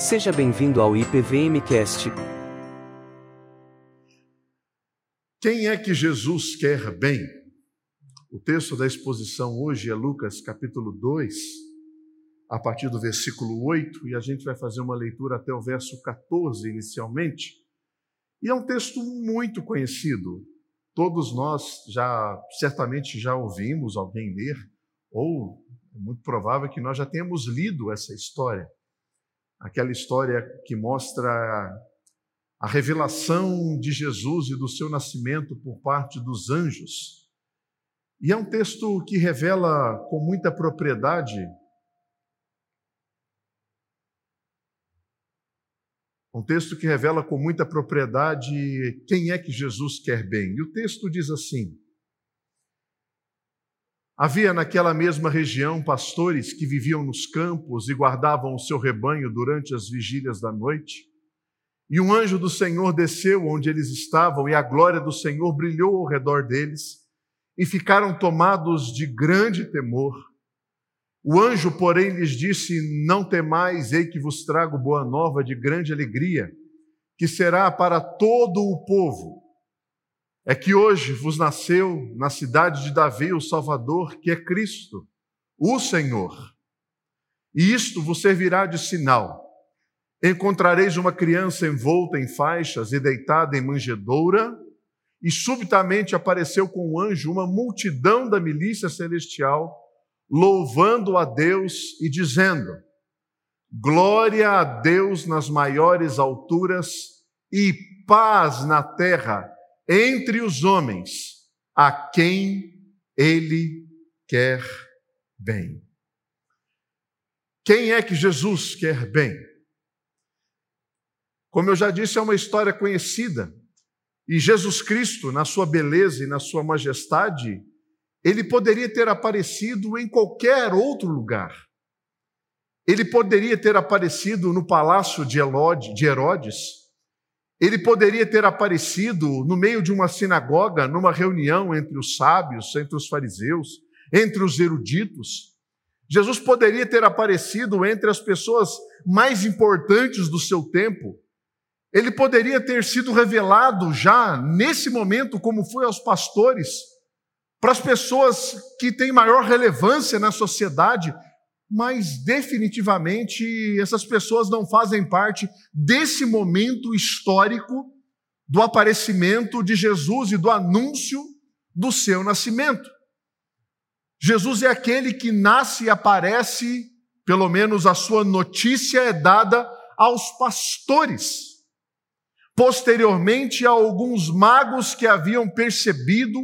Seja bem-vindo ao IPVMcast. Quem é que Jesus quer bem? O texto da exposição hoje é Lucas capítulo 2, a partir do versículo 8, e a gente vai fazer uma leitura até o verso 14 inicialmente. E é um texto muito conhecido. Todos nós já certamente já ouvimos alguém ler, ou é muito provável que nós já tenhamos lido essa história aquela história que mostra a revelação de Jesus e do seu nascimento por parte dos anjos. E é um texto que revela com muita propriedade um texto que revela com muita propriedade quem é que Jesus quer bem. E o texto diz assim: Havia naquela mesma região pastores que viviam nos campos e guardavam o seu rebanho durante as vigílias da noite. E um anjo do Senhor desceu onde eles estavam, e a glória do Senhor brilhou ao redor deles, e ficaram tomados de grande temor. O anjo, porém, lhes disse: Não temais, ei que vos trago boa nova de grande alegria, que será para todo o povo é que hoje vos nasceu na cidade de Davi o Salvador, que é Cristo, o Senhor. E isto vos servirá de sinal. Encontrareis uma criança envolta em faixas e deitada em manjedoura, e subitamente apareceu com um anjo uma multidão da milícia celestial, louvando a Deus e dizendo: Glória a Deus nas maiores alturas e paz na terra entre os homens a quem ele quer bem. Quem é que Jesus quer bem? Como eu já disse, é uma história conhecida. E Jesus Cristo, na sua beleza e na sua majestade, ele poderia ter aparecido em qualquer outro lugar. Ele poderia ter aparecido no palácio de Herodes, ele poderia ter aparecido no meio de uma sinagoga, numa reunião entre os sábios, entre os fariseus, entre os eruditos. Jesus poderia ter aparecido entre as pessoas mais importantes do seu tempo. Ele poderia ter sido revelado já nesse momento, como foi aos pastores, para as pessoas que têm maior relevância na sociedade, mas definitivamente essas pessoas não fazem parte desse momento histórico do aparecimento de Jesus e do anúncio do seu nascimento. Jesus é aquele que nasce e aparece, pelo menos a sua notícia é dada aos pastores. Posteriormente, a alguns magos que haviam percebido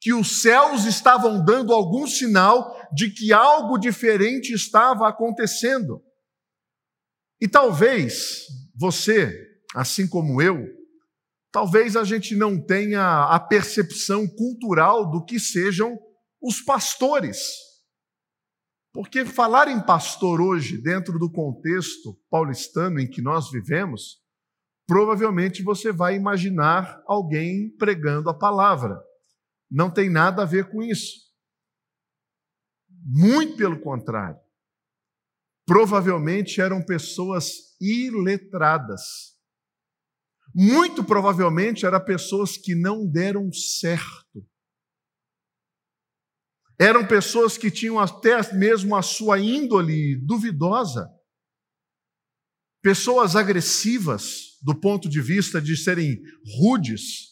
que os céus estavam dando algum sinal de que algo diferente estava acontecendo. E talvez você, assim como eu, talvez a gente não tenha a percepção cultural do que sejam os pastores. Porque falar em pastor hoje, dentro do contexto paulistano em que nós vivemos, provavelmente você vai imaginar alguém pregando a palavra. Não tem nada a ver com isso. Muito pelo contrário. Provavelmente eram pessoas iletradas. Muito provavelmente eram pessoas que não deram certo. Eram pessoas que tinham até mesmo a sua índole duvidosa. Pessoas agressivas do ponto de vista de serem rudes,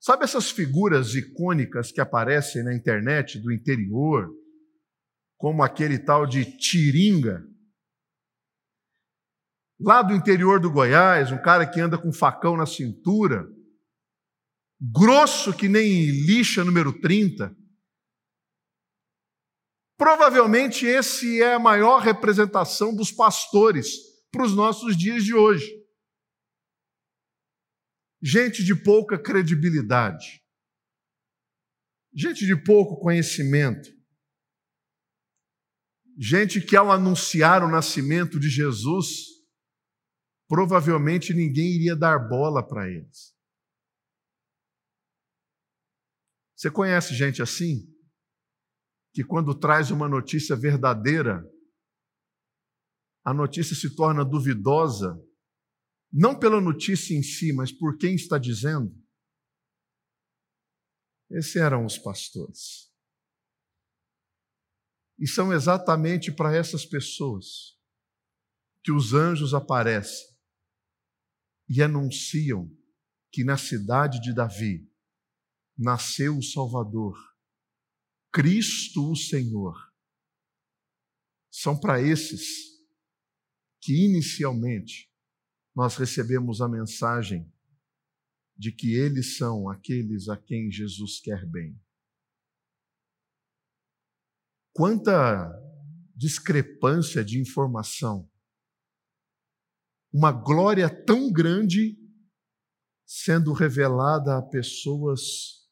Sabe essas figuras icônicas que aparecem na internet do interior, como aquele tal de Tiringa? Lá do interior do Goiás, um cara que anda com um facão na cintura, grosso que nem lixa número 30. Provavelmente esse é a maior representação dos pastores para os nossos dias de hoje gente de pouca credibilidade, gente de pouco conhecimento, gente que, ao anunciar o nascimento de Jesus, provavelmente ninguém iria dar bola para eles. Você conhece gente assim? Que quando traz uma notícia verdadeira, a notícia se torna duvidosa, não pela notícia em si, mas por quem está dizendo. Esses eram os pastores. E são exatamente para essas pessoas que os anjos aparecem e anunciam que na cidade de Davi nasceu o Salvador, Cristo o Senhor. São para esses que inicialmente nós recebemos a mensagem de que eles são aqueles a quem Jesus quer bem. Quanta discrepância de informação. Uma glória tão grande sendo revelada a pessoas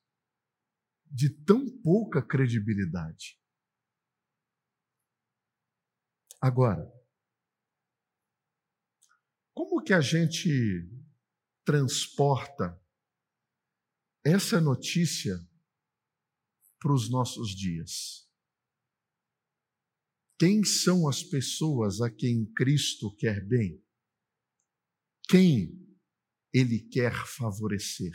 de tão pouca credibilidade. Agora, como que a gente transporta essa notícia para os nossos dias? Quem são as pessoas a quem Cristo quer bem? Quem Ele quer favorecer?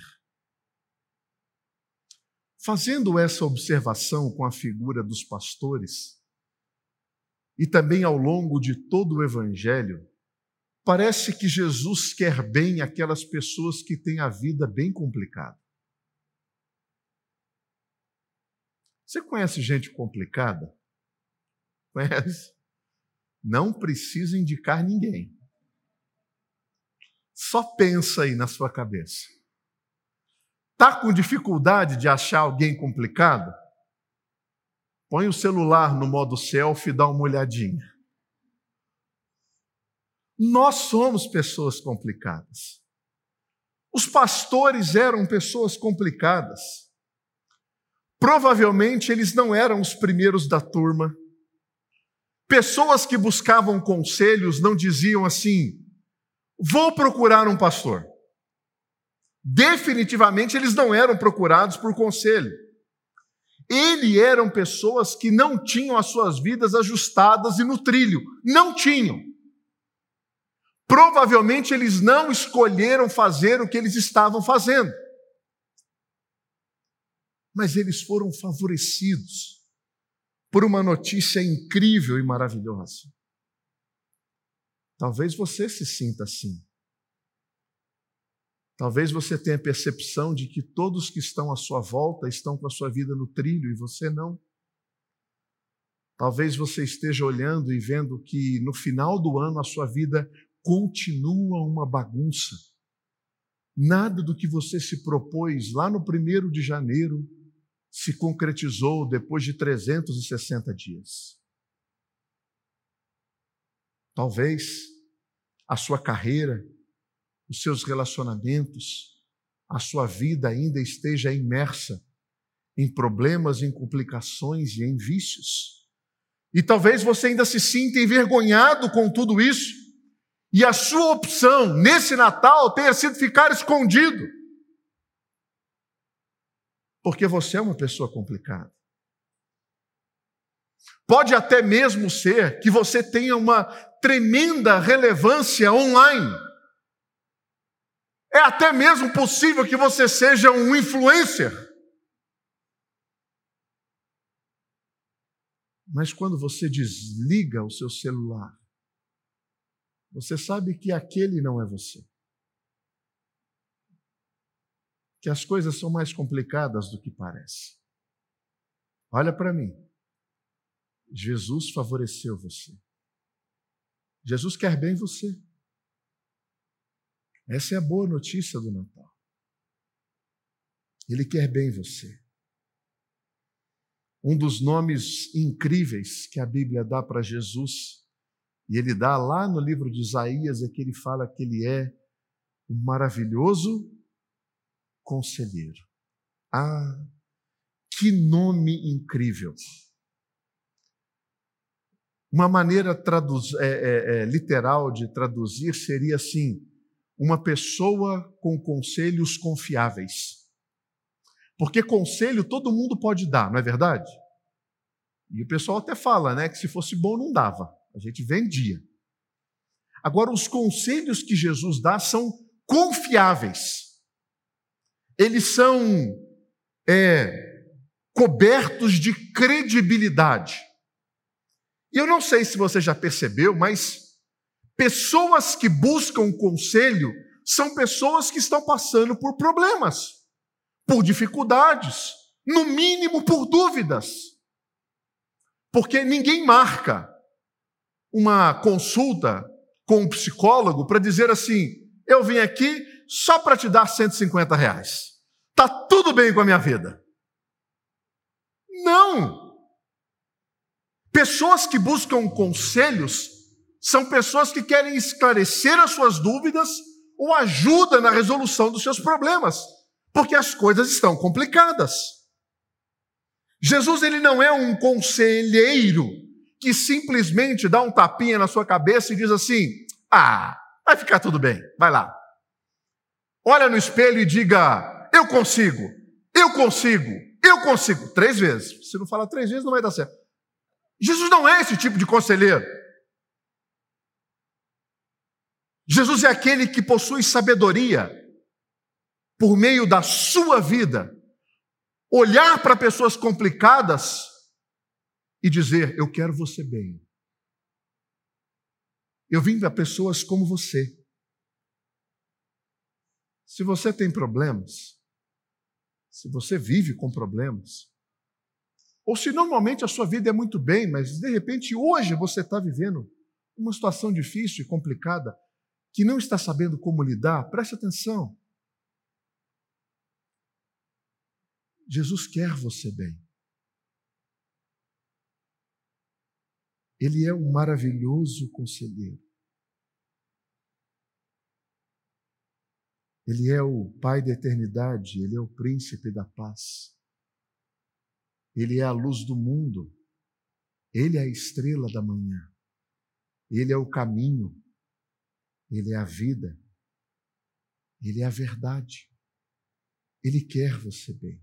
Fazendo essa observação com a figura dos pastores, e também ao longo de todo o Evangelho, Parece que Jesus quer bem aquelas pessoas que têm a vida bem complicada. Você conhece gente complicada? Conhece? Não precisa indicar ninguém. Só pensa aí na sua cabeça. Está com dificuldade de achar alguém complicado? Põe o celular no modo selfie e dá uma olhadinha. Nós somos pessoas complicadas. Os pastores eram pessoas complicadas. Provavelmente eles não eram os primeiros da turma. Pessoas que buscavam conselhos não diziam assim: vou procurar um pastor. Definitivamente eles não eram procurados por conselho. Eles eram pessoas que não tinham as suas vidas ajustadas e no trilho. Não tinham. Provavelmente eles não escolheram fazer o que eles estavam fazendo. Mas eles foram favorecidos por uma notícia incrível e maravilhosa. Talvez você se sinta assim. Talvez você tenha a percepção de que todos que estão à sua volta estão com a sua vida no trilho e você não. Talvez você esteja olhando e vendo que no final do ano a sua vida continua uma bagunça. Nada do que você se propôs lá no primeiro de janeiro se concretizou depois de 360 dias. Talvez a sua carreira, os seus relacionamentos, a sua vida ainda esteja imersa em problemas, em complicações e em vícios. E talvez você ainda se sinta envergonhado com tudo isso e a sua opção nesse Natal tenha sido ficar escondido. Porque você é uma pessoa complicada. Pode até mesmo ser que você tenha uma tremenda relevância online. É até mesmo possível que você seja um influencer. Mas quando você desliga o seu celular você sabe que aquele não é você. Que as coisas são mais complicadas do que parece. Olha para mim. Jesus favoreceu você. Jesus quer bem você. Essa é a boa notícia do Natal. Ele quer bem você. Um dos nomes incríveis que a Bíblia dá para Jesus e ele dá lá no livro de Isaías, é que ele fala que ele é um maravilhoso conselheiro. Ah, que nome incrível! Uma maneira traduz, é, é, é, literal de traduzir seria assim: uma pessoa com conselhos confiáveis. Porque conselho todo mundo pode dar, não é verdade? E o pessoal até fala, né, que se fosse bom não dava a gente vendia. Agora, os conselhos que Jesus dá são confiáveis. Eles são é, cobertos de credibilidade. E eu não sei se você já percebeu, mas pessoas que buscam conselho são pessoas que estão passando por problemas, por dificuldades, no mínimo por dúvidas. Porque ninguém marca uma consulta com um psicólogo para dizer assim: eu vim aqui só para te dar 150 reais. Está tudo bem com a minha vida. Não! Pessoas que buscam conselhos são pessoas que querem esclarecer as suas dúvidas ou ajuda na resolução dos seus problemas, porque as coisas estão complicadas. Jesus ele não é um conselheiro que simplesmente dá um tapinha na sua cabeça e diz assim: "Ah, vai ficar tudo bem, vai lá". Olha no espelho e diga: "Eu consigo. Eu consigo. Eu consigo". Três vezes. Se não falar três vezes não vai dar certo. Jesus não é esse tipo de conselheiro. Jesus é aquele que possui sabedoria por meio da sua vida, olhar para pessoas complicadas e dizer: Eu quero você bem. Eu vim para pessoas como você. Se você tem problemas, se você vive com problemas, ou se normalmente a sua vida é muito bem, mas de repente hoje você está vivendo uma situação difícil e complicada, que não está sabendo como lidar, preste atenção. Jesus quer você bem. Ele é um maravilhoso conselheiro. Ele é o Pai da eternidade, ele é o príncipe da paz. Ele é a luz do mundo. Ele é a estrela da manhã. Ele é o caminho. Ele é a vida. Ele é a verdade. Ele quer você bem.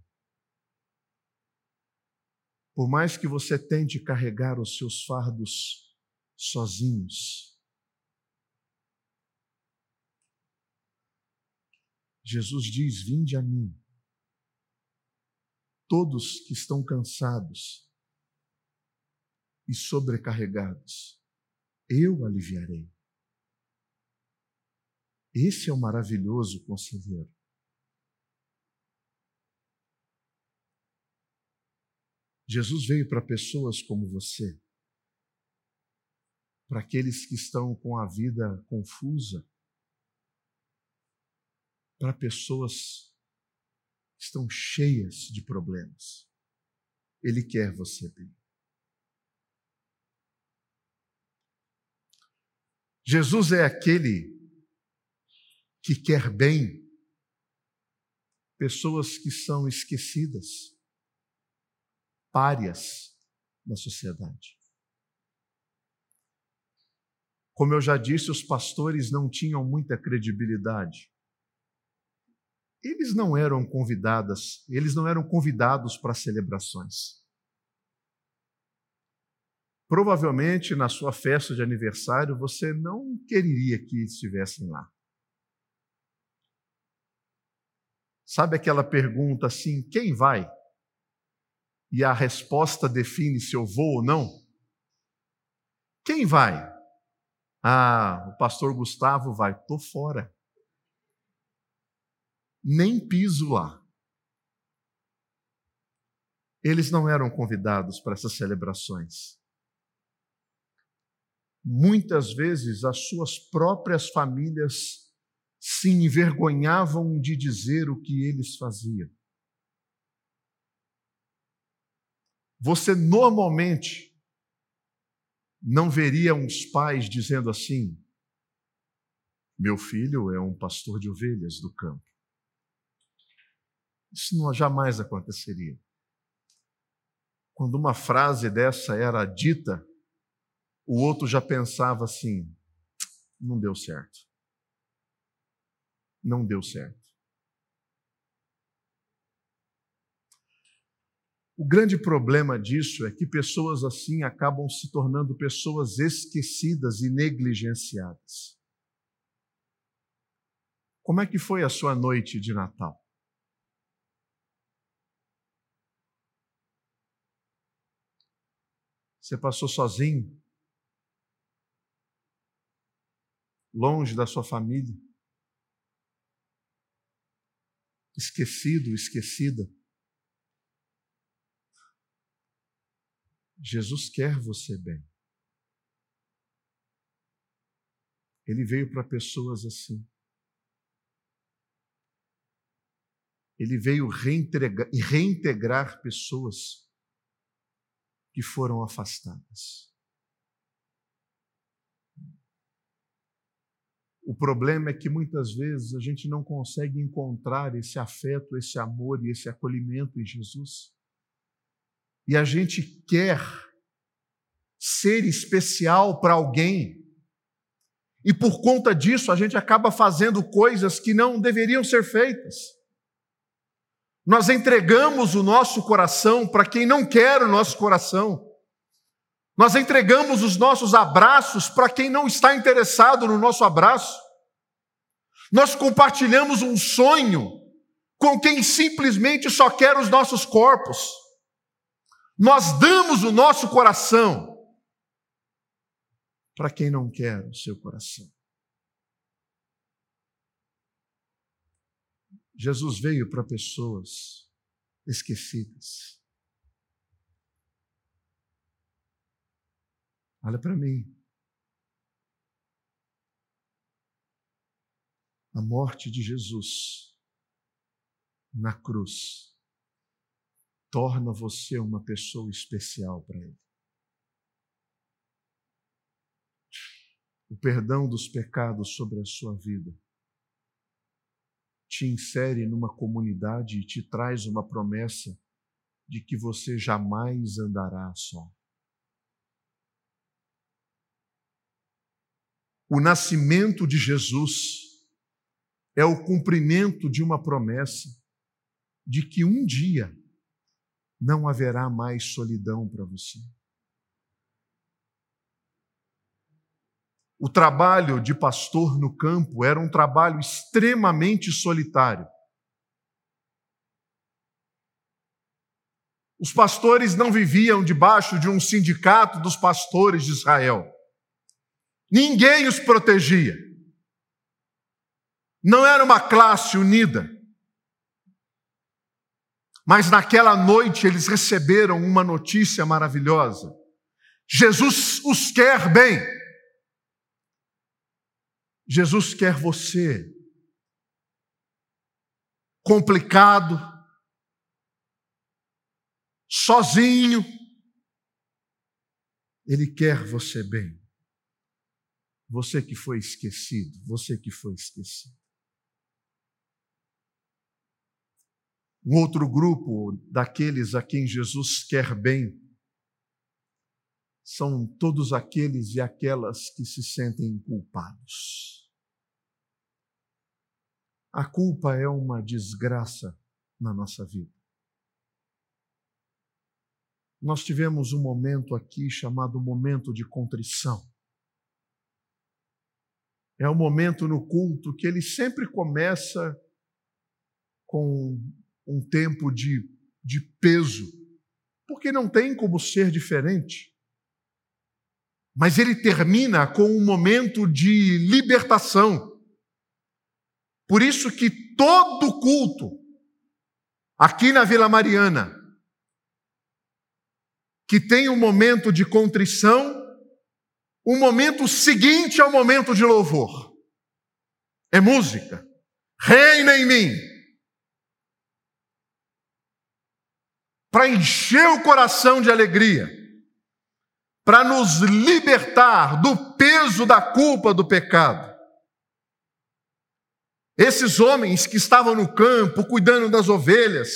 Por mais que você tente carregar os seus fardos sozinhos, Jesus diz: Vinde a mim todos que estão cansados e sobrecarregados, eu aliviarei. Esse é o maravilhoso conselheiro. Jesus veio para pessoas como você, para aqueles que estão com a vida confusa, para pessoas estão cheias de problemas. Ele quer você bem. Jesus é aquele que quer bem pessoas que são esquecidas, párias na sociedade. Como eu já disse, os pastores não tinham muita credibilidade eles não eram convidadas, eles não eram convidados para celebrações. Provavelmente na sua festa de aniversário você não queria que estivessem lá. Sabe aquela pergunta assim: quem vai? E a resposta define se eu vou ou não? Quem vai? Ah, o pastor Gustavo vai, estou fora nem piso lá. Eles não eram convidados para essas celebrações. Muitas vezes as suas próprias famílias se envergonhavam de dizer o que eles faziam. Você normalmente não veria uns pais dizendo assim: meu filho é um pastor de ovelhas do campo. Isso não, jamais aconteceria. Quando uma frase dessa era dita, o outro já pensava assim: não deu certo. Não deu certo. O grande problema disso é que pessoas assim acabam se tornando pessoas esquecidas e negligenciadas. Como é que foi a sua noite de Natal? Você passou sozinho? Longe da sua família? Esquecido, esquecida? Jesus quer você bem. Ele veio para pessoas assim. Ele veio reintegrar, reintegrar pessoas que foram afastadas. O problema é que muitas vezes a gente não consegue encontrar esse afeto, esse amor e esse acolhimento em Jesus. E a gente quer ser especial para alguém. E por conta disso, a gente acaba fazendo coisas que não deveriam ser feitas. Nós entregamos o nosso coração para quem não quer o nosso coração. Nós entregamos os nossos abraços para quem não está interessado no nosso abraço. Nós compartilhamos um sonho com quem simplesmente só quer os nossos corpos. Nós damos o nosso coração para quem não quer o seu coração. Jesus veio para pessoas esquecidas. Olha para mim. A morte de Jesus na cruz torna você uma pessoa especial para Ele. O perdão dos pecados sobre a sua vida te insere numa comunidade e te traz uma promessa de que você jamais andará só. O nascimento de Jesus é o cumprimento de uma promessa de que um dia não haverá mais solidão para você. O trabalho de pastor no campo era um trabalho extremamente solitário. Os pastores não viviam debaixo de um sindicato dos pastores de Israel. Ninguém os protegia. Não era uma classe unida. Mas naquela noite eles receberam uma notícia maravilhosa. Jesus os quer bem. Jesus quer você complicado, sozinho. Ele quer você bem. Você que foi esquecido, você que foi esquecido. Um outro grupo daqueles a quem Jesus quer bem são todos aqueles e aquelas que se sentem culpados. A culpa é uma desgraça na nossa vida. Nós tivemos um momento aqui chamado momento de contrição. É um momento no culto que ele sempre começa com um tempo de, de peso, porque não tem como ser diferente. Mas ele termina com um momento de libertação por isso que todo culto, aqui na Vila Mariana, que tem um momento de contrição, o momento seguinte ao momento de louvor. É música. Reina em mim. Para encher o coração de alegria, para nos libertar do peso da culpa do pecado. Esses homens que estavam no campo cuidando das ovelhas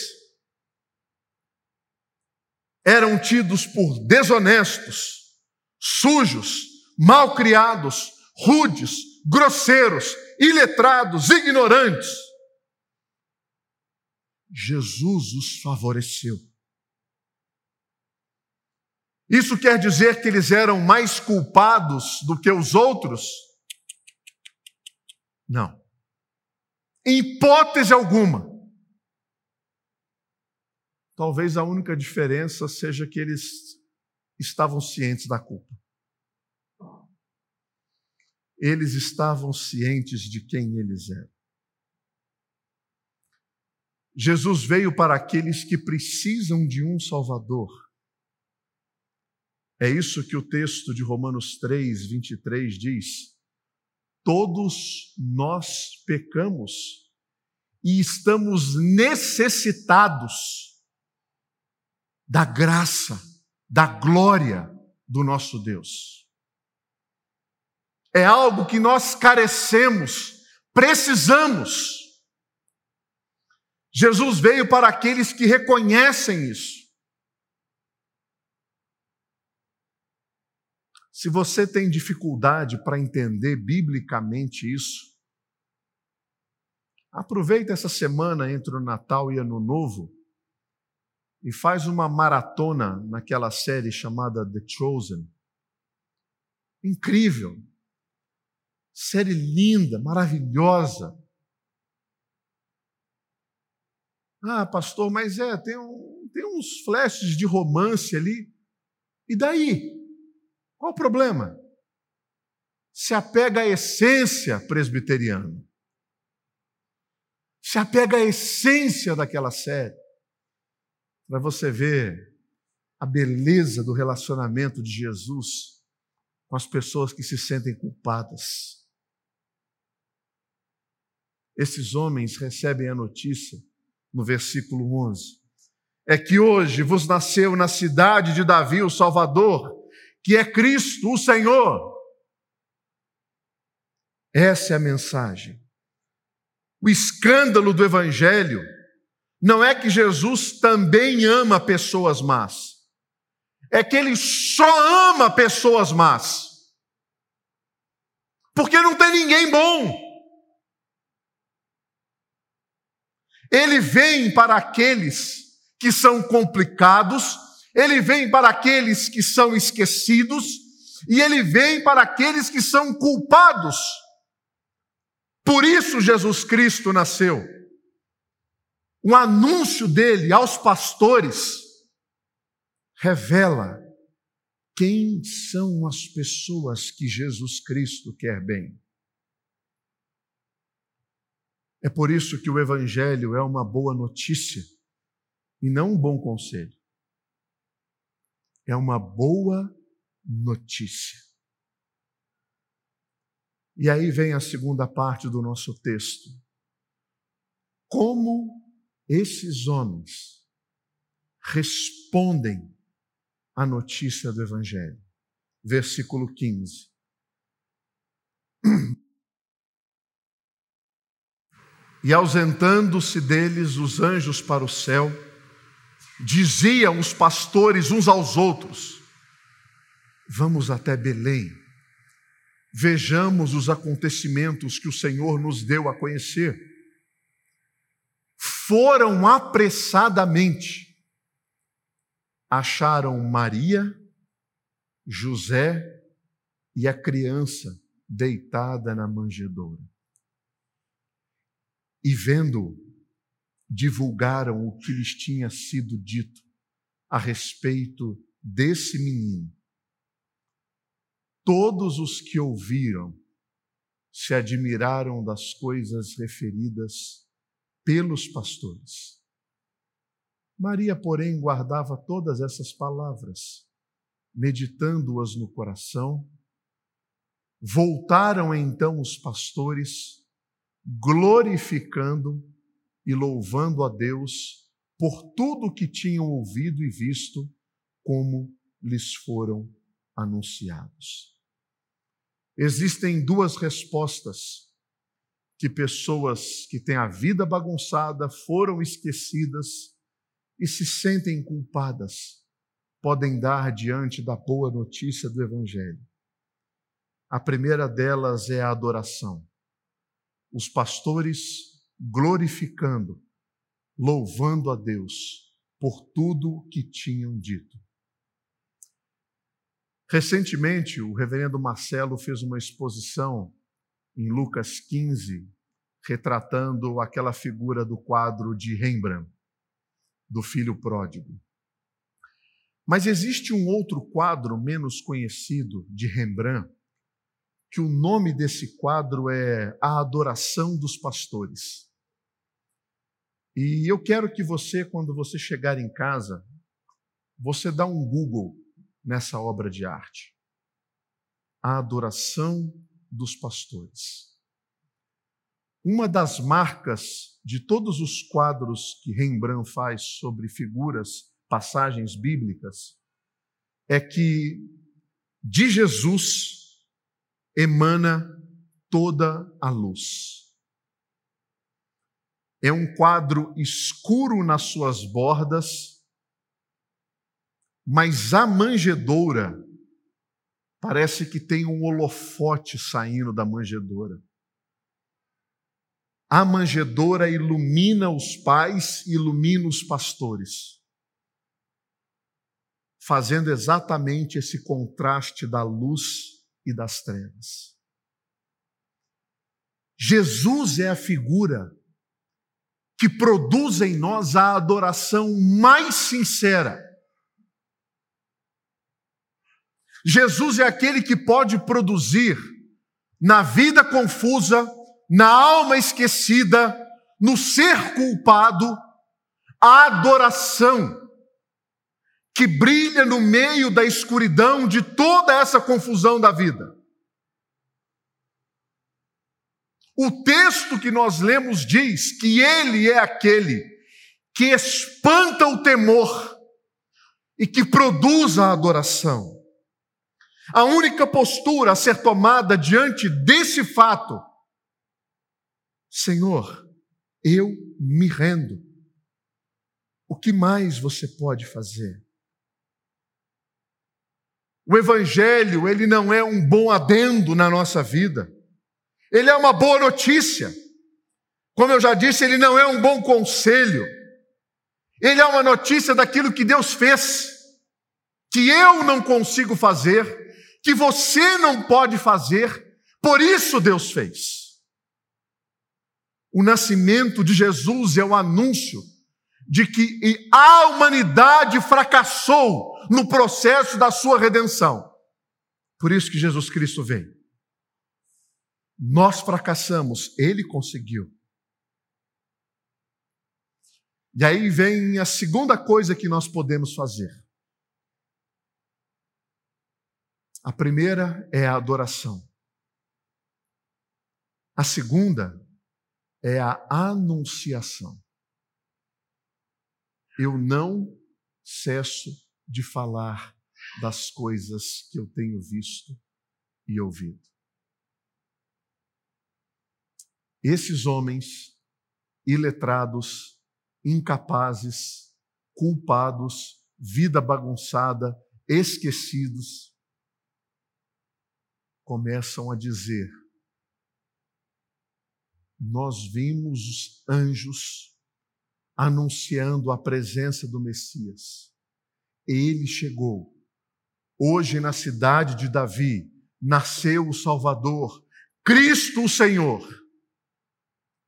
eram tidos por desonestos, sujos, mal criados, rudes, grosseiros, iletrados, ignorantes. Jesus os favoreceu. Isso quer dizer que eles eram mais culpados do que os outros? Não. Em hipótese alguma. Talvez a única diferença seja que eles estavam cientes da culpa. Eles estavam cientes de quem eles eram. Jesus veio para aqueles que precisam de um Salvador. É isso que o texto de Romanos 3, 23 diz. Todos nós pecamos e estamos necessitados da graça, da glória do nosso Deus. É algo que nós carecemos, precisamos. Jesus veio para aqueles que reconhecem isso. Se você tem dificuldade para entender biblicamente isso, aproveita essa semana entre o Natal e Ano Novo e faz uma maratona naquela série chamada The Chosen. Incrível. Série linda, maravilhosa. Ah, pastor, mas é, tem, um, tem uns flashes de romance ali. E daí? Qual o problema? Se apega à essência presbiteriana. Se apega à essência daquela série. Para você ver a beleza do relacionamento de Jesus com as pessoas que se sentem culpadas. Esses homens recebem a notícia no versículo 11. É que hoje vos nasceu na cidade de Davi o Salvador, que é Cristo, o Senhor. Essa é a mensagem. O escândalo do Evangelho não é que Jesus também ama pessoas más, é que ele só ama pessoas más. Porque não tem ninguém bom. Ele vem para aqueles que são complicados, ele vem para aqueles que são esquecidos, e ele vem para aqueles que são culpados. Por isso Jesus Cristo nasceu. O anúncio dele aos pastores revela quem são as pessoas que Jesus Cristo quer bem. É por isso que o Evangelho é uma boa notícia e não um bom conselho. É uma boa notícia. E aí vem a segunda parte do nosso texto. Como esses homens respondem à notícia do Evangelho. Versículo 15. E ausentando-se deles os anjos para o céu, diziam os pastores uns aos outros: Vamos até Belém, vejamos os acontecimentos que o Senhor nos deu a conhecer. Foram apressadamente, acharam Maria, José e a criança deitada na manjedoura e vendo, divulgaram o que lhes tinha sido dito a respeito desse menino. Todos os que ouviram se admiraram das coisas referidas pelos pastores. Maria, porém, guardava todas essas palavras, meditando-as no coração. Voltaram então os pastores glorificando e louvando a Deus por tudo que tinham ouvido e visto, como lhes foram anunciados. Existem duas respostas que pessoas que têm a vida bagunçada, foram esquecidas e se sentem culpadas, podem dar diante da boa notícia do Evangelho. A primeira delas é a adoração os pastores glorificando, louvando a Deus por tudo que tinham dito. Recentemente, o reverendo Marcelo fez uma exposição em Lucas 15, retratando aquela figura do quadro de Rembrandt, do filho pródigo. Mas existe um outro quadro menos conhecido de Rembrandt, que o nome desse quadro é A Adoração dos Pastores. E eu quero que você, quando você chegar em casa, você dá um Google nessa obra de arte. A adoração dos pastores. Uma das marcas de todos os quadros que Rembrandt faz sobre figuras, passagens bíblicas, é que de Jesus emana toda a luz. É um quadro escuro nas suas bordas, mas a manjedoura parece que tem um holofote saindo da manjedoura. A manjedoura ilumina os pais, ilumina os pastores, fazendo exatamente esse contraste da luz e das trevas. Jesus é a figura que produz em nós a adoração mais sincera Jesus é aquele que pode produzir na vida confusa, na alma esquecida, no ser culpado, a adoração que brilha no meio da escuridão de toda essa confusão da vida. O texto que nós lemos diz que ele é aquele que espanta o temor e que produz a adoração. A única postura a ser tomada diante desse fato, Senhor, eu me rendo. O que mais você pode fazer? O evangelho, ele não é um bom adendo na nossa vida. Ele é uma boa notícia. Como eu já disse, ele não é um bom conselho. Ele é uma notícia daquilo que Deus fez, que eu não consigo fazer, que você não pode fazer, por isso Deus fez. O nascimento de Jesus é o anúncio de que a humanidade fracassou no processo da sua redenção. Por isso que Jesus Cristo veio. Nós fracassamos, ele conseguiu. E aí vem a segunda coisa que nós podemos fazer. A primeira é a adoração. A segunda é a anunciação. Eu não cesso de falar das coisas que eu tenho visto e ouvido. Esses homens iletrados, incapazes, culpados, vida bagunçada, esquecidos, começam a dizer: Nós vimos os anjos anunciando a presença do Messias. Ele chegou. Hoje, na cidade de Davi, nasceu o Salvador, Cristo o Senhor.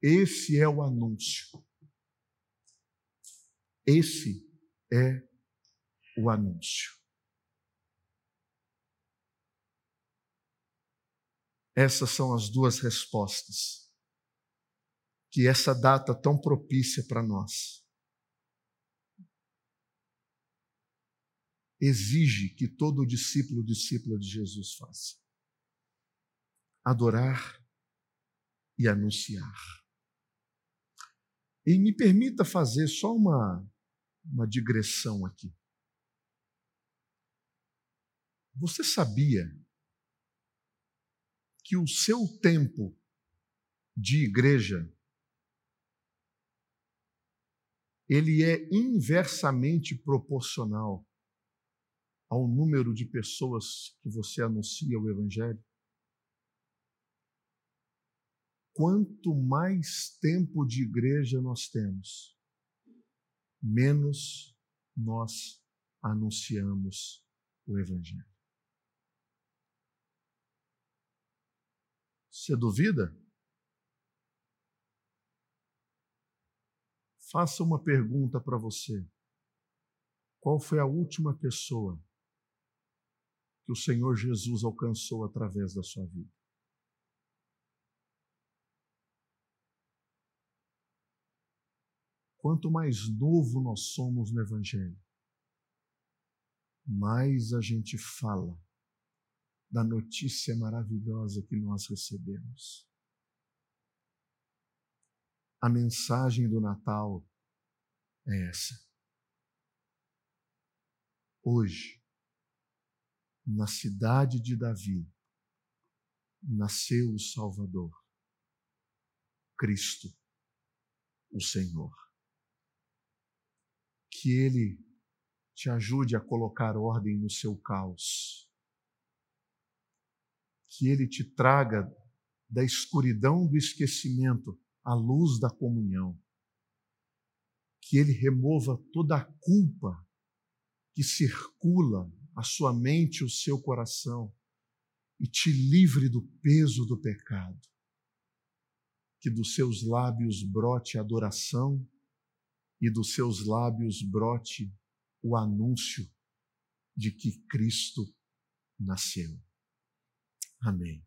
Esse é o anúncio. Esse é o anúncio. Essas são as duas respostas que essa data tão propícia para nós exige que todo discípulo discípula de Jesus faça: adorar e anunciar. E me permita fazer só uma, uma digressão aqui. Você sabia que o seu tempo de igreja ele é inversamente proporcional ao número de pessoas que você anuncia o Evangelho? Quanto mais tempo de igreja nós temos, menos nós anunciamos o Evangelho. Você duvida? Faça uma pergunta para você. Qual foi a última pessoa que o Senhor Jesus alcançou através da sua vida? Quanto mais novo nós somos no Evangelho, mais a gente fala da notícia maravilhosa que nós recebemos. A mensagem do Natal é essa. Hoje, na cidade de Davi, nasceu o Salvador, Cristo, o Senhor. Que Ele te ajude a colocar ordem no seu caos. Que Ele te traga da escuridão do esquecimento à luz da comunhão. Que Ele remova toda a culpa que circula a sua mente o seu coração e te livre do peso do pecado. Que dos seus lábios brote adoração e dos seus lábios brote o anúncio de que Cristo nasceu. Amém.